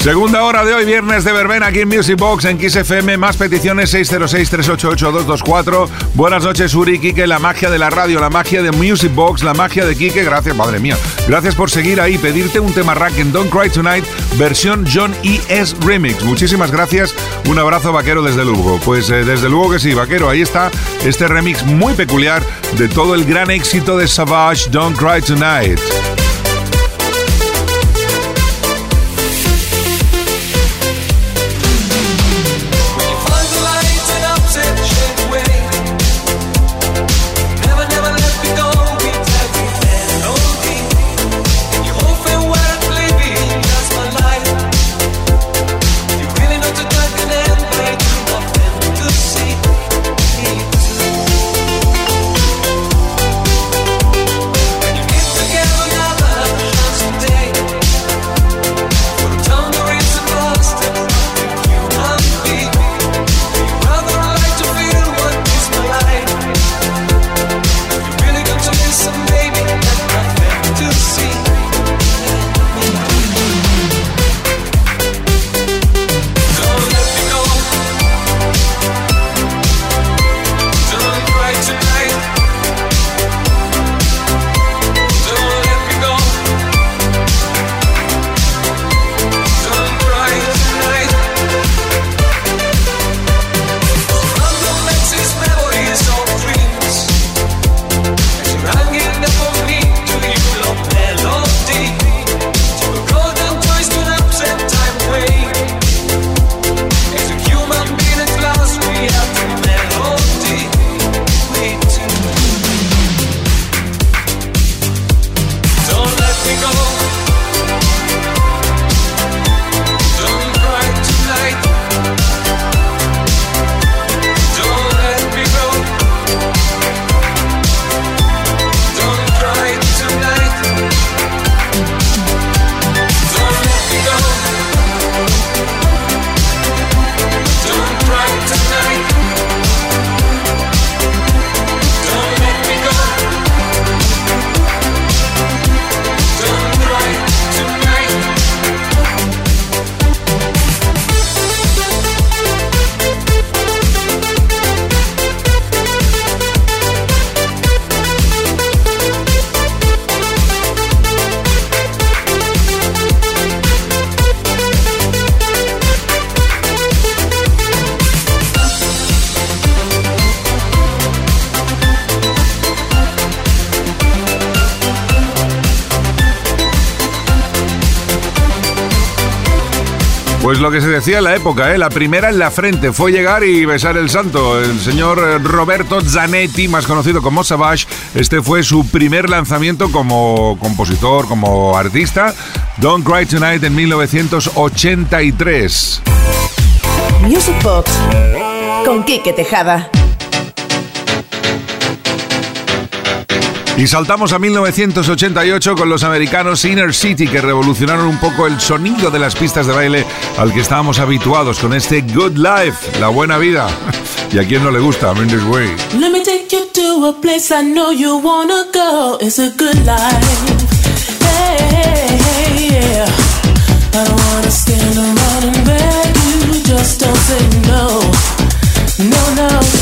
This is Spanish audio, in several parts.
Segunda hora de hoy, viernes de verbena aquí en Music Box en Kiss FM. Más peticiones 606-388-224. Buenas noches, Uri, Kike, la magia de la radio, la magia de Music Box, la magia de Kike. Gracias, madre mía. Gracias por seguir ahí. Pedirte un tema rack en Don't Cry Tonight, versión John E.S. Remix. Muchísimas gracias. Un abrazo, vaquero, desde Lugo. Pues eh, desde luego que sí, vaquero. Ahí está este remix muy peculiar de todo el gran éxito de Savage, Don't Cry Tonight. Pues lo que se decía en la época, ¿eh? la primera en la frente fue llegar y besar el santo. El señor eh, Roberto Zanetti, más conocido como Savage, este fue su primer lanzamiento como compositor, como artista. Don't Cry Tonight en 1983. Music Box con Quique Tejada. Y saltamos a 1988 con los americanos Inner City que revolucionaron un poco el sonido de las pistas de baile al que estábamos habituados con este Good Life, la buena vida. y a quien no le gusta, I'm in this way. Let me take you to a place I know you wanna go. It's a good life. Hey, hey, yeah. I don't wanna stand around and beg you. Just don't say no. No, no,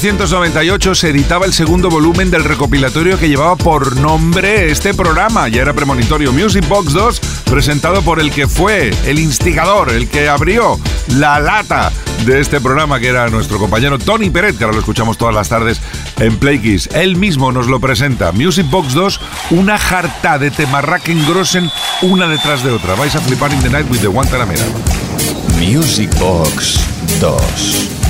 1998 se editaba el segundo volumen del recopilatorio que llevaba por nombre este programa, ya era premonitorio Music Box 2, presentado por el que fue el instigador, el que abrió la lata de este programa, que era nuestro compañero Tony Peret, que ahora lo escuchamos todas las tardes en Play Él mismo nos lo presenta. Music Box 2, una jarta de temarraken grossen una detrás de otra. Vais a flipar in the night with the Guantanamera. Music Box 2.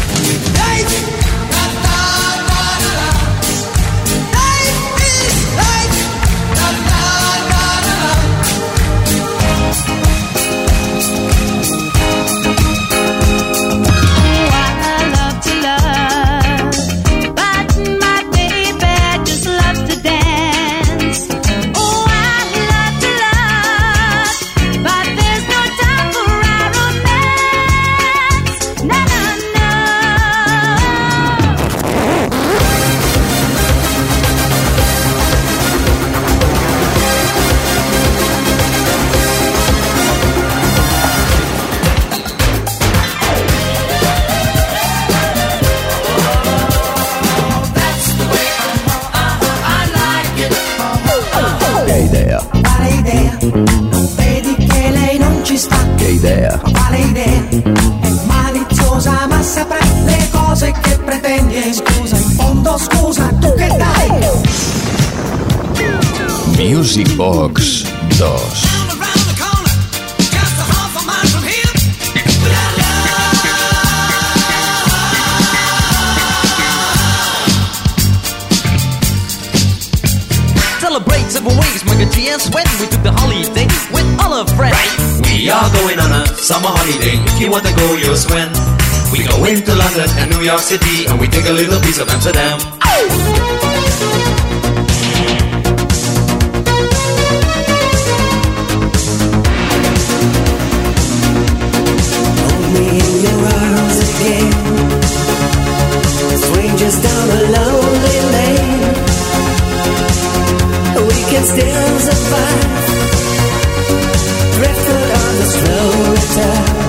Box 2. Celebrate several ways, my good GS, when we took the holiday with all our friends. Right. We are going on a summer holiday. If you want to go, you'll swim. We go into London and New York City, and we take a little piece of Amsterdam. Oh! still survive. Driftwood on the slow return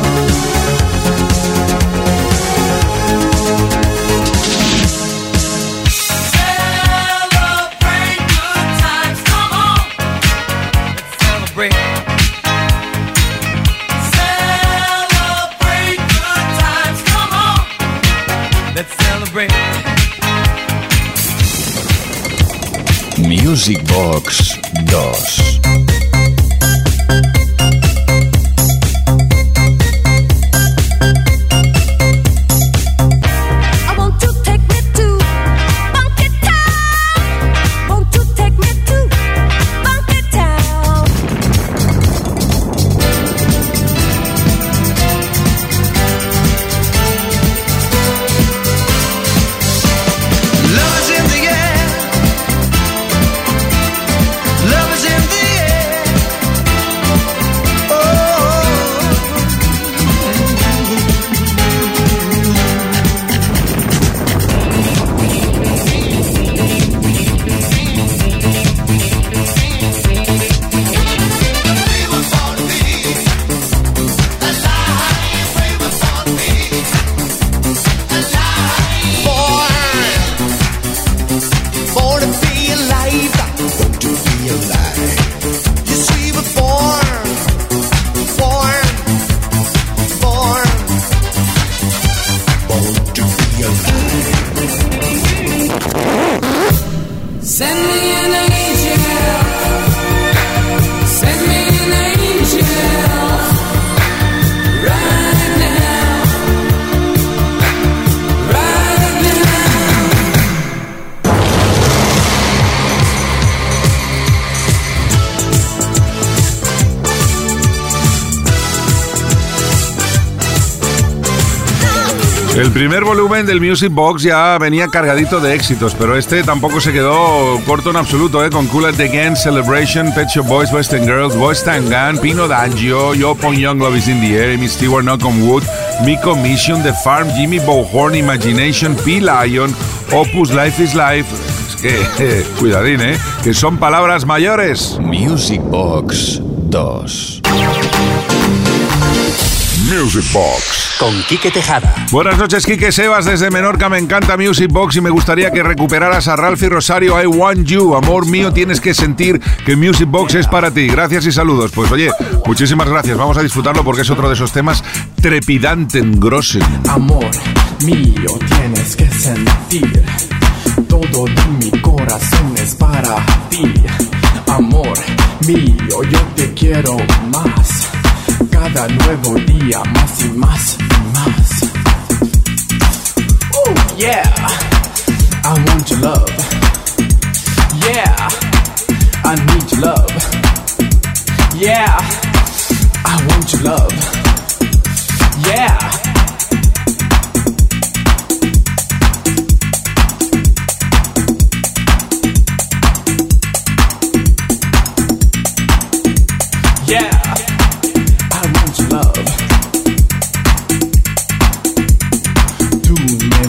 Music Box 2. Primer volumen del Music Box ya venía cargadito de éxitos, pero este tampoco se quedó corto en absoluto, ¿eh? con Cool at the Game, Celebration, Pet Shop Boys, Western Girls, Boys Tangan, Pino D'Angio, Yo Pong Young Love is in the Air, Amy Stewart, Knock on Wood, Miko Mission, The Farm, Jimmy Bohorn, Imagination, P. Lion, Opus Life is Life. Es que, cuidadín, ¿eh? Que son palabras mayores. Music Box 2. Music Box. Con Quique Tejada. Buenas noches, Quique Sebas desde Menorca. Me encanta Music Box y me gustaría que recuperaras a Ralph y Rosario. I want you. Amor mío, tienes que sentir que Music Box es para ti. Gracias y saludos. Pues oye, muchísimas gracias. Vamos a disfrutarlo porque es otro de esos temas trepidanten grossen. Amor mío, tienes que sentir. Todo de mi corazón es para ti. Amor mío, yo te quiero más cada nuevo día más y más y más. Oh yeah, I want your love. Yeah, I need your love. Yeah, I want your love. Yeah.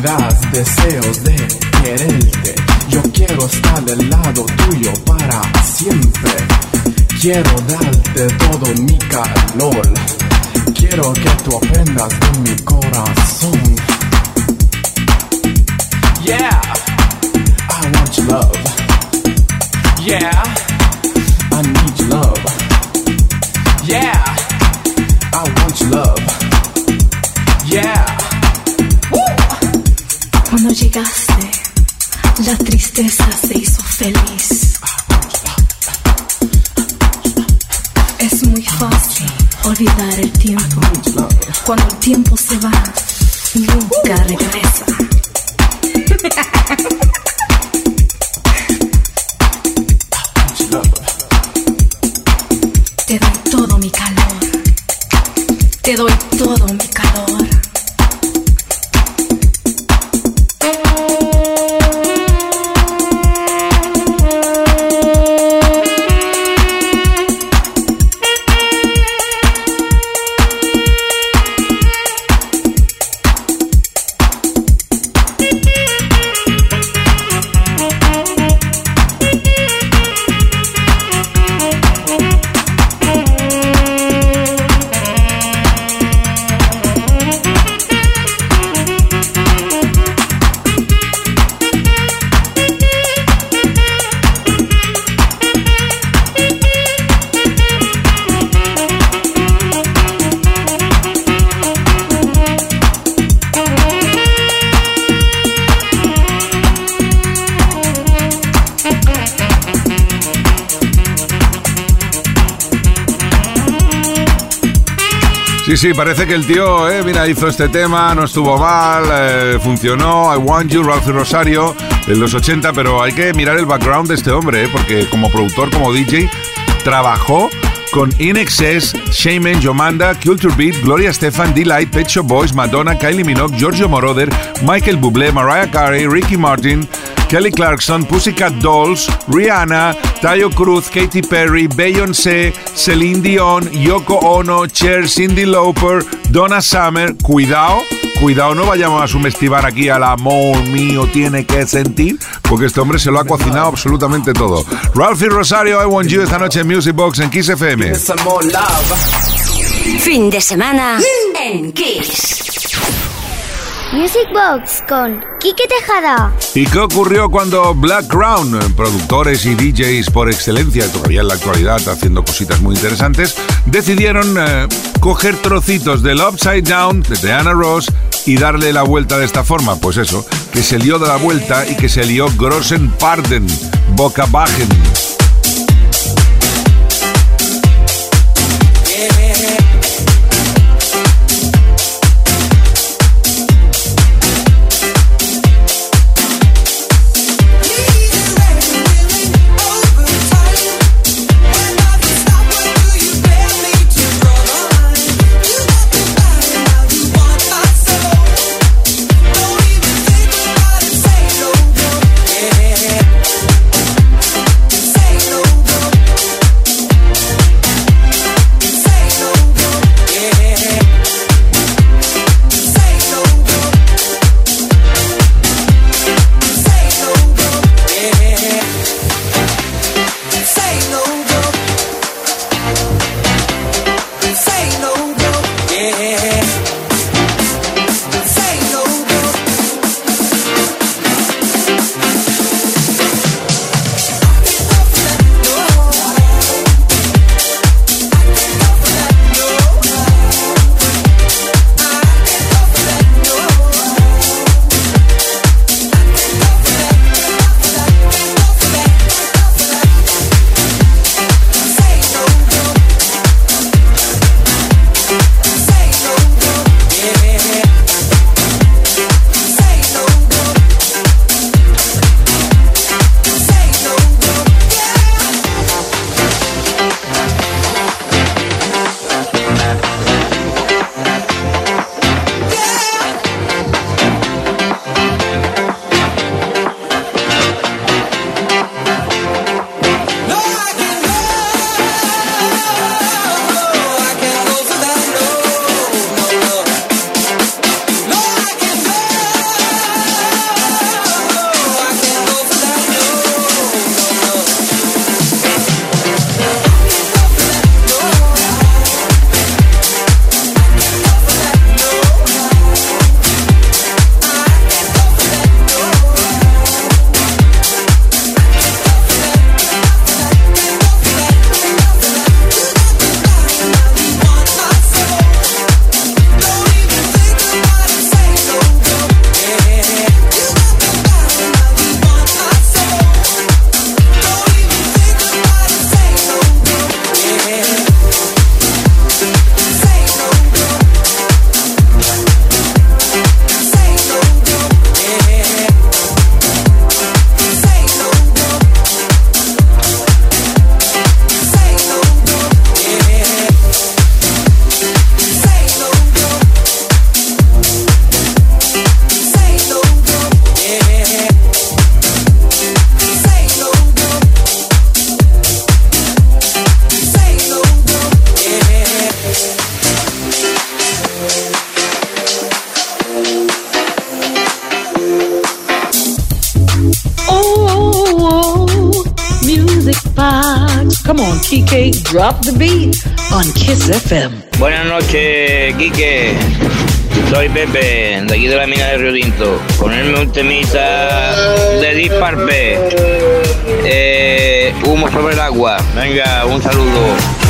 Deseos de quererte. Yo quiero estar del lado tuyo para siempre. Quiero darte todo mi calor. Quiero que tú aprendas de mi corazón. Yeah, I want your love. Yeah, I need your love. Yeah, I want your love. Yeah. Llegaste, la tristeza se hizo feliz. Es muy fácil olvidar el tiempo. Cuando el tiempo se va, nunca regresa. Te doy todo mi calor. Te doy todo mi Sí, parece que el tío, eh, mira, hizo este tema, no estuvo mal, eh, funcionó, I Want You, Ralph Rosario, en los 80, pero hay que mirar el background de este hombre, eh, porque como productor, como DJ, trabajó con In Excess, Shaman, Yomanda, Culture Beat, Gloria Stefan, Delight, Pet Shop Boys, Madonna, Kylie Minogue, Giorgio Moroder, Michael Bublé, Mariah Carey, Ricky Martin, Kelly Clarkson, Pussycat Dolls, Rihanna, Tayo Cruz, Katy Perry, Beyoncé, Celine Dion, Yoko Ono, Cher, Cindy Lauper, Donna Summer. Cuidado cuidado, no vayamos a subestimar aquí al amor mío tiene que sentir, porque este hombre se lo ha cocinado absolutamente todo. Ralphie Rosario, I Want You esta noche en Music Box en Kiss FM. Fin de semana en Kiss. Music Box con Kike Tejada. ¿Y qué ocurrió cuando Black Crown, productores y DJs por excelencia, todavía en la actualidad haciendo cositas muy interesantes, decidieron eh, coger trocitos del Upside Down de Diana Ross y darle la vuelta de esta forma? Pues eso, que se lió de la vuelta y que se lió Grossen Parden, boca bajen. Buenas noches, Quique. Soy Pepe, de aquí de la mina de Río Tinto. Ponerme un temita de Disparpe. Eh, humo sobre el agua. Venga, un saludo.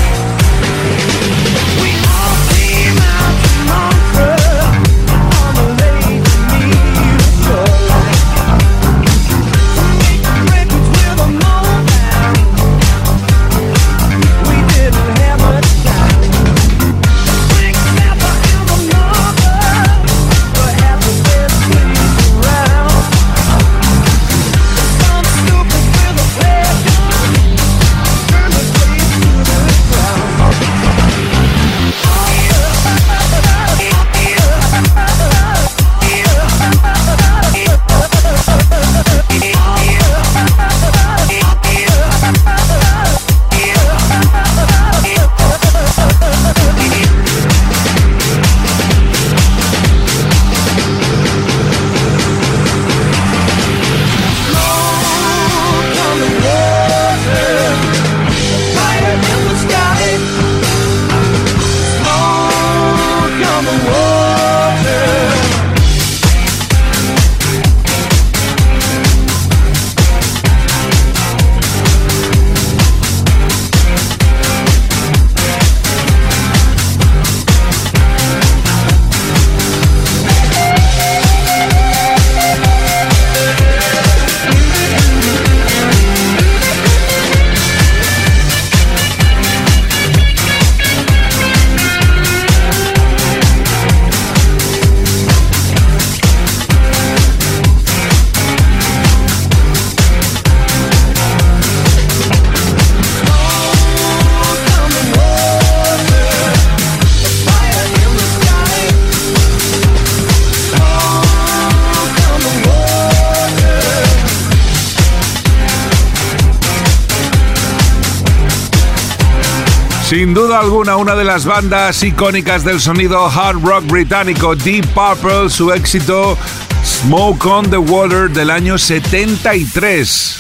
Alguna, una de las bandas icónicas del sonido hard rock británico, Deep Purple, su éxito Smoke on the Water del año 73.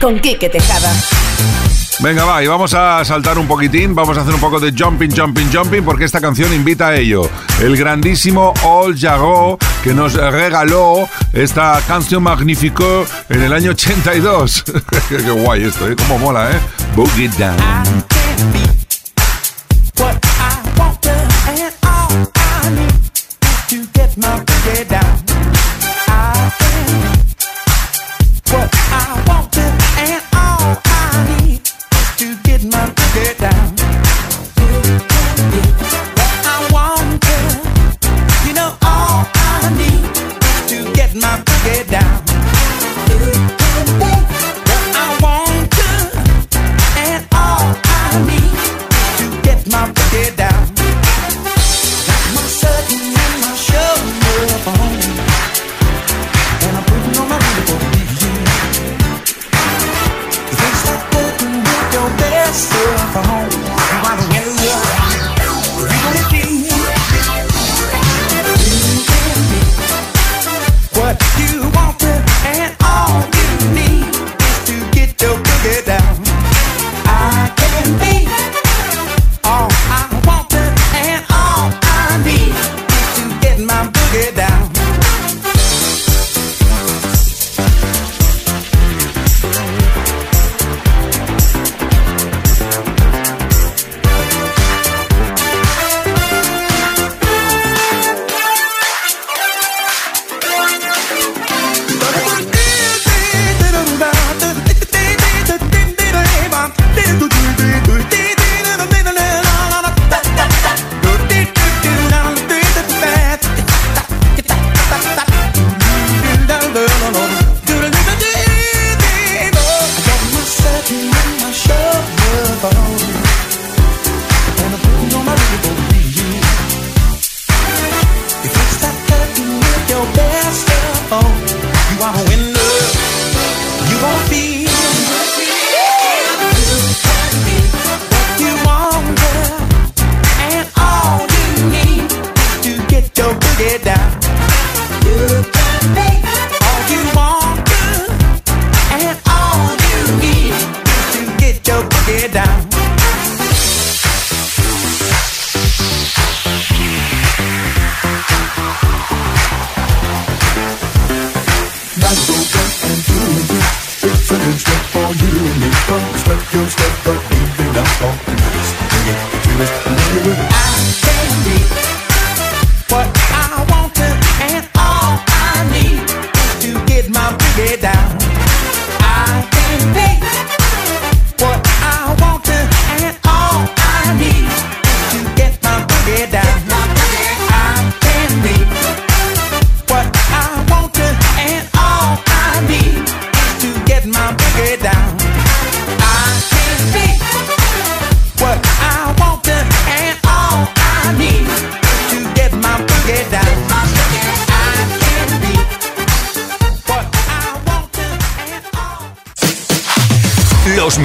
Con Quique Tejada. Venga, va, y vamos a saltar un poquitín, vamos a hacer un poco de jumping, jumping, jumping, porque esta canción invita a ello. El grandísimo All Jago, que nos regaló esta canción magnífica en el año 82. Qué guay esto, ¿eh? Cómo mola, ¿eh? Boogie Down.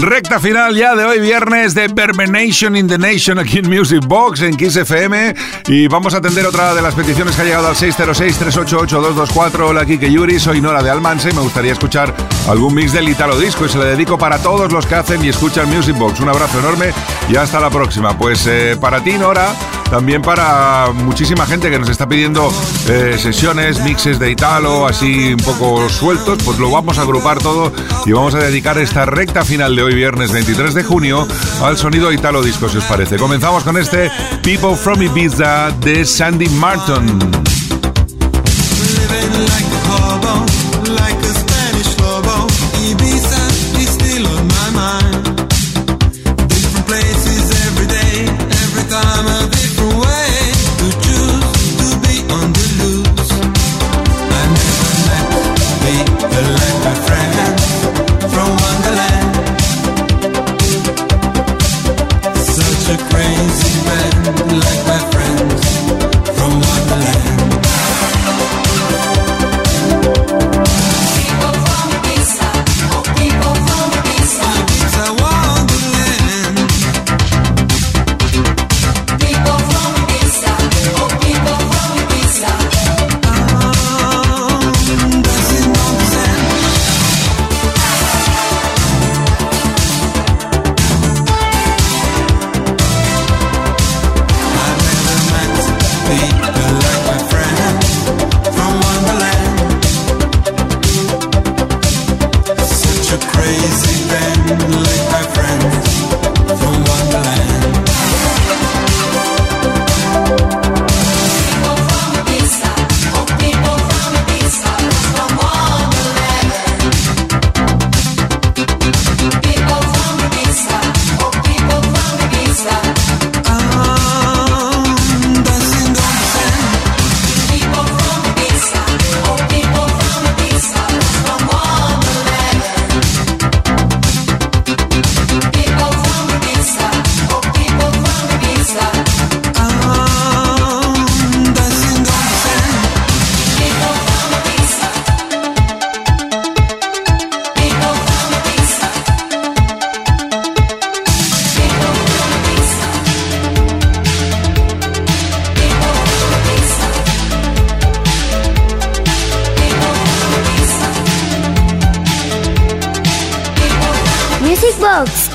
Recta final ya de hoy viernes de Nation in the Nation aquí en Music Box en Kiss FM y vamos a atender otra de las peticiones que ha llegado al 606-388-224 Hola Kike Yuri, soy Nora de Almanse y me gustaría escuchar algún mix del Italo Disco y se le dedico para todos los que hacen y escuchan Music Box. Un abrazo enorme y hasta la próxima. Pues eh, para ti Nora también para muchísima gente que nos está pidiendo eh, sesiones, mixes de Italo, así un poco sueltos, pues lo vamos a agrupar todo y vamos a dedicar esta recta final de hoy viernes 23 de junio al sonido Italo Disco, si os parece. Comenzamos con este People from Ibiza de Sandy Martin.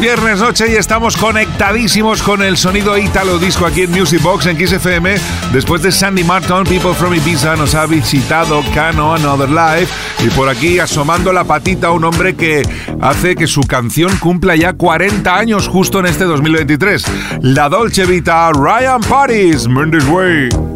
viernes noche y estamos conectadísimos con el sonido Italo Disco aquí en Music Box en XFM. Después de Sandy Martin, People from Ibiza nos ha visitado Cano Another Life y por aquí asomando la patita un hombre que hace que su canción cumpla ya 40 años justo en este 2023. La Dolce Vita, Ryan Paris, Mendes Way.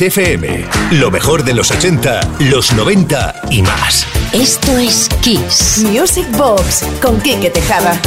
FM. Lo mejor de los 80, los 90 y más. Esto es Kiss. Music Box con Kike Tejada.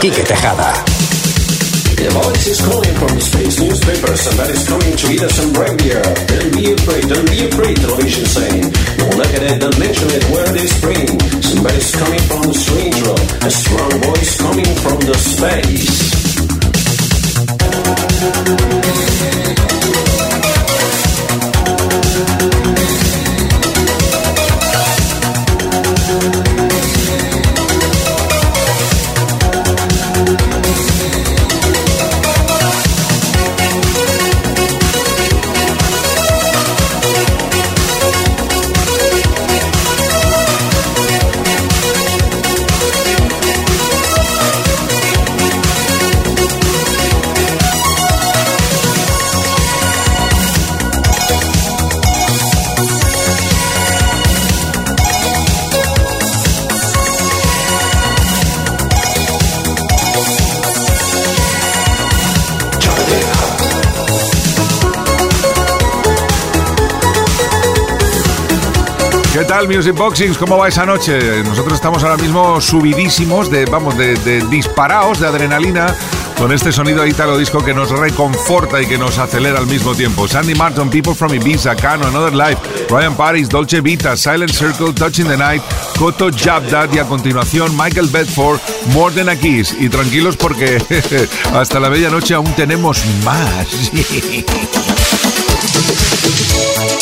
Quique Tejada. The voice is calling from the space and Somebody's coming to eat us some reindeer. Don't be afraid, don't be afraid, television saying. Don't look at it, don't mention it, where they spring. Somebody's coming from the strange world. A strong voice coming from the space. Tal, Music Boxings? ¿Cómo va esa noche? Nosotros estamos ahora mismo subidísimos, de, vamos, de, de disparados de adrenalina con este sonido italo disco que nos reconforta y que nos acelera al mismo tiempo. Sandy Martin, People from Ibiza, Cano, Another Life, Ryan Paris, Dolce Vita, Silent Circle, Touching the Night, Koto Jabdat y a continuación Michael Bedford, More Than a Kiss. Y tranquilos porque hasta la medianoche aún tenemos más.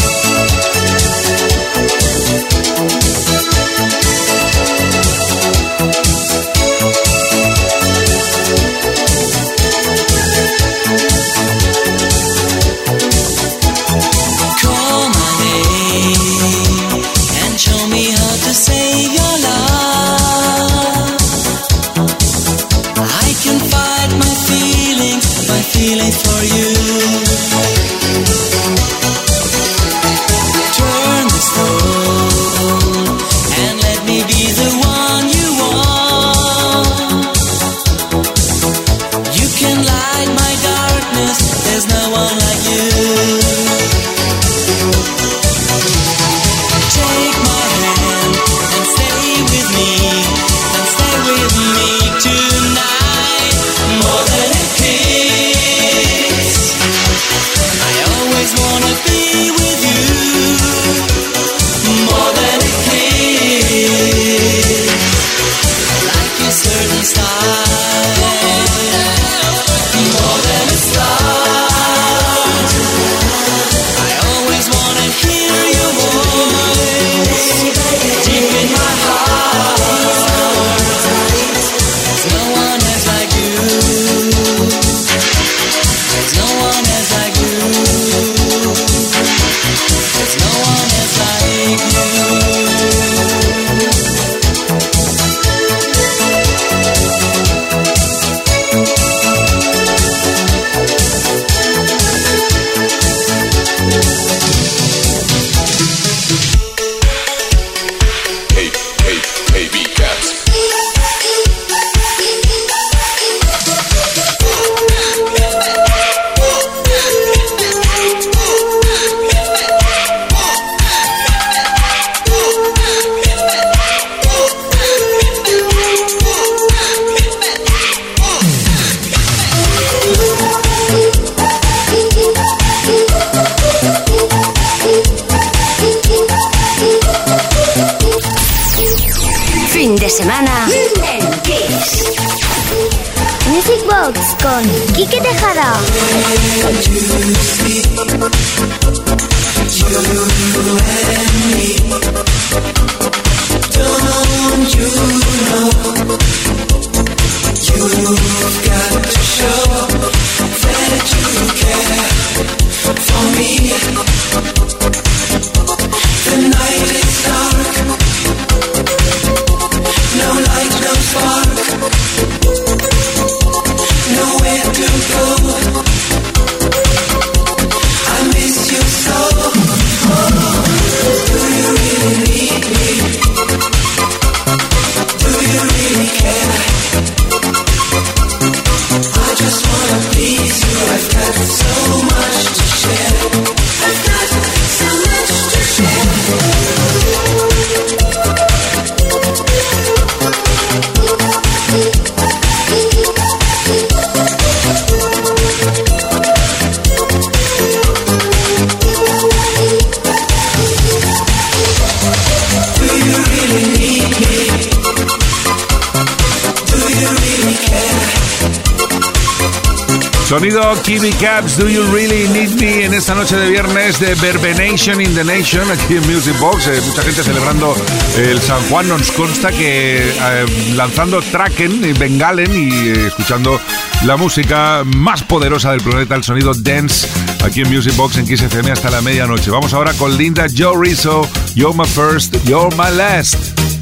Sonido Kiwi Caps, Do You Really Need Me en esta noche de viernes de Verbenation in the Nation aquí en Music Box. Eh, mucha gente celebrando el San Juan. Nos consta que eh, lanzando Tracken, y Bengalen y eh, escuchando la música más poderosa del planeta, el sonido dance, aquí en Music Box en Kiss FM hasta la medianoche. Vamos ahora con Linda Joe Rizzo, You're My First, You're My Last.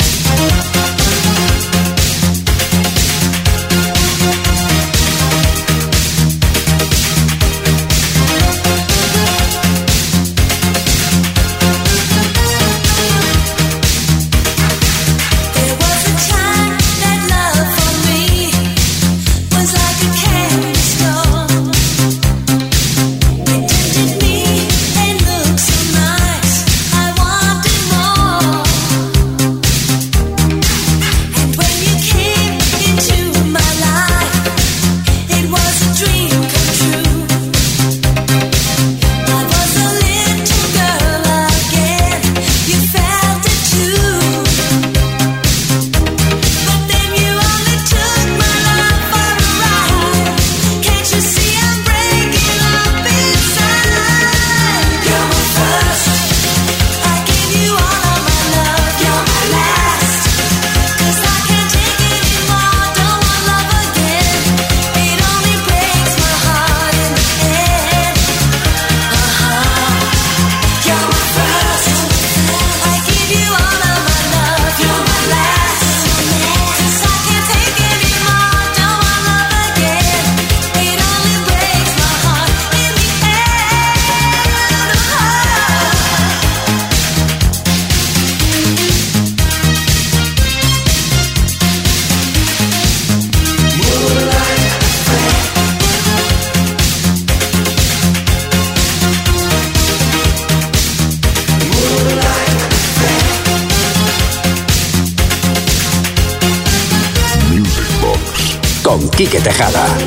Tejada.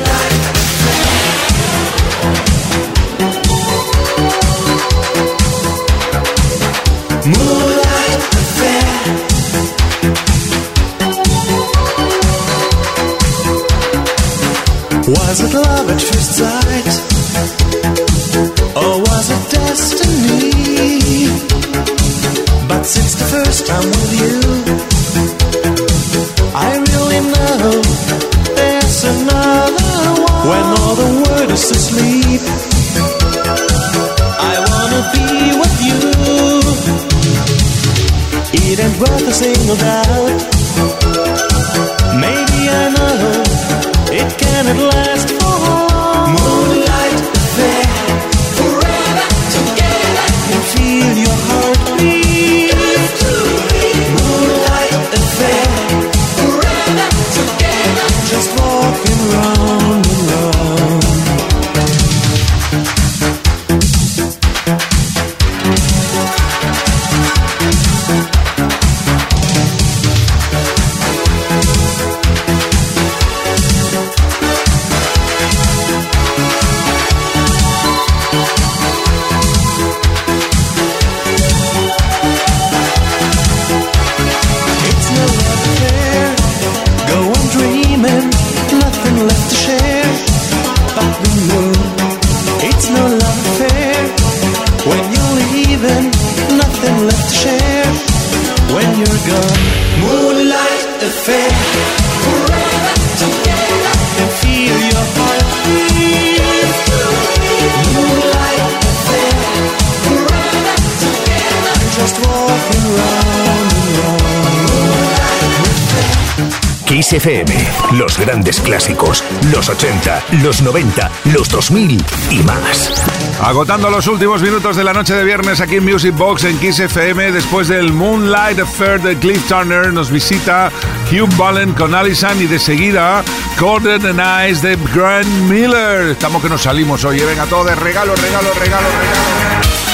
Kiss FM, los grandes clásicos, los 80, los 90, los 2000 y más. Agotando los últimos minutos de la noche de viernes aquí en Music Box en Kiss FM, después del Moonlight Affair de Cliff Turner, nos visita Hugh Ballen con Allison y de seguida Golden and Eyes de Grant Miller. Estamos que nos salimos hoy, ¿eh? venga todo de regalo, regalo, regalo, regalo.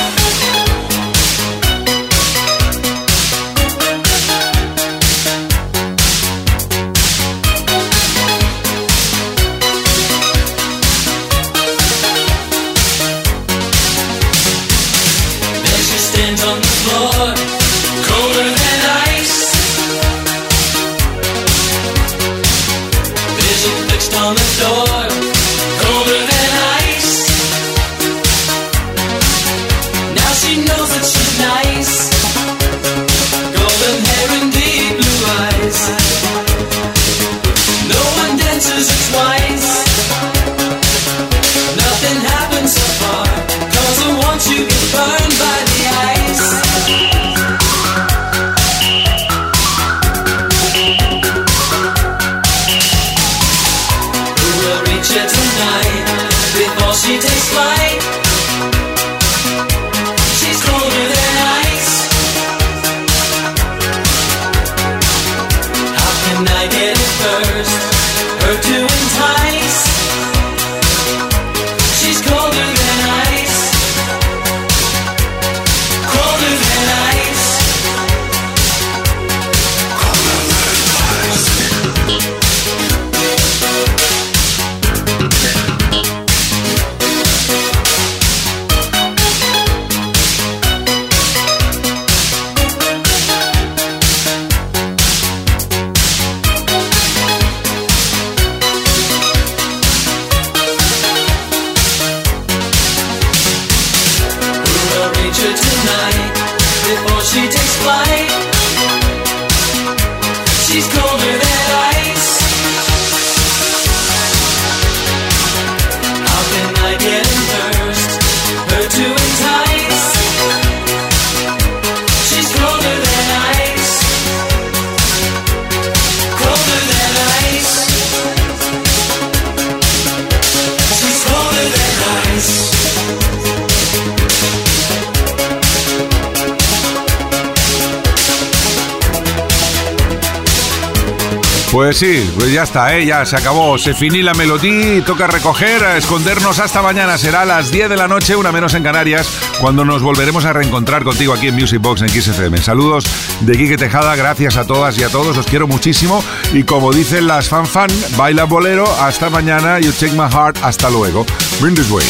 Ya está, ¿eh? ya se acabó. Se finí la melodía toca recoger, a escondernos hasta mañana. Será a las 10 de la noche, una menos en Canarias, cuando nos volveremos a reencontrar contigo aquí en Music Box en XFM. Saludos de Quique Tejada, gracias a todas y a todos, os quiero muchísimo. Y como dicen las fan fan, baila bolero, hasta mañana, you take my heart, hasta luego. Bring this way.